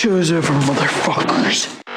Choose over, motherfuckers.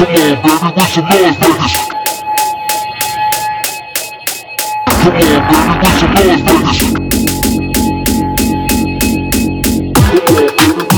Come on, baby, with some noise, Vegas. Come on, baby, with some noise, Vegas. The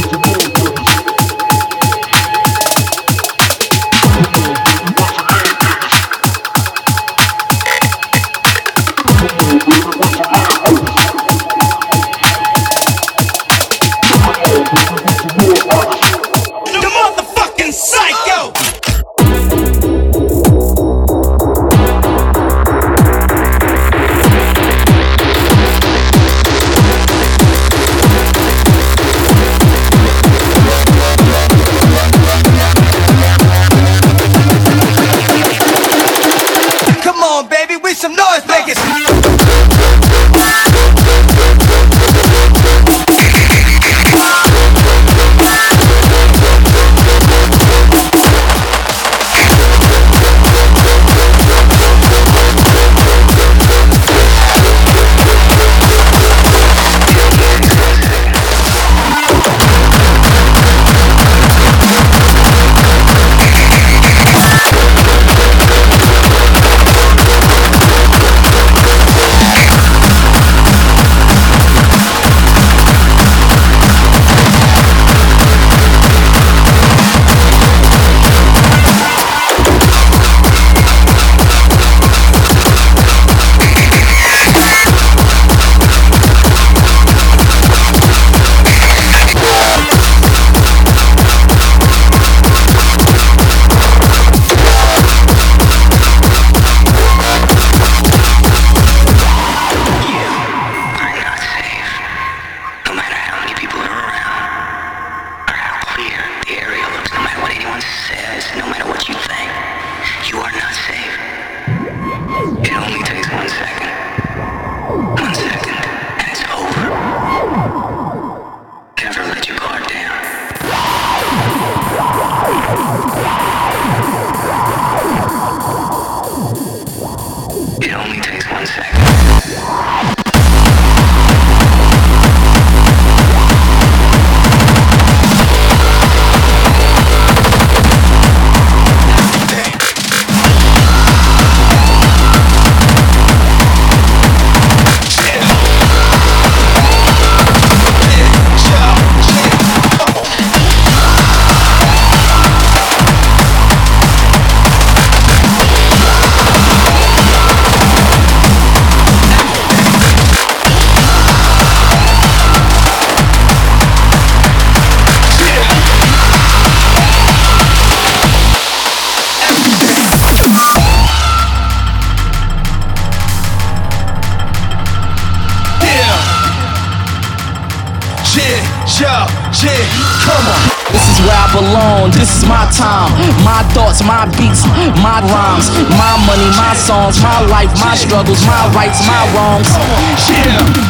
songs, my life, my struggles, my rights, my wrongs.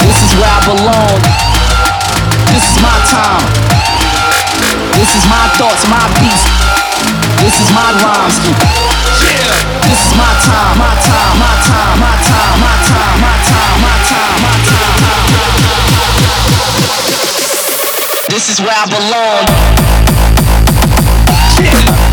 This is where I belong. This is my time. This is my thoughts, my beats. This is my rhymes. This is my time, my time, my time, my time, my time, my time, my time, my time. This is where I belong. Yeah.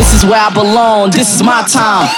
This is where I belong. This is my time.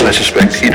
Mind. I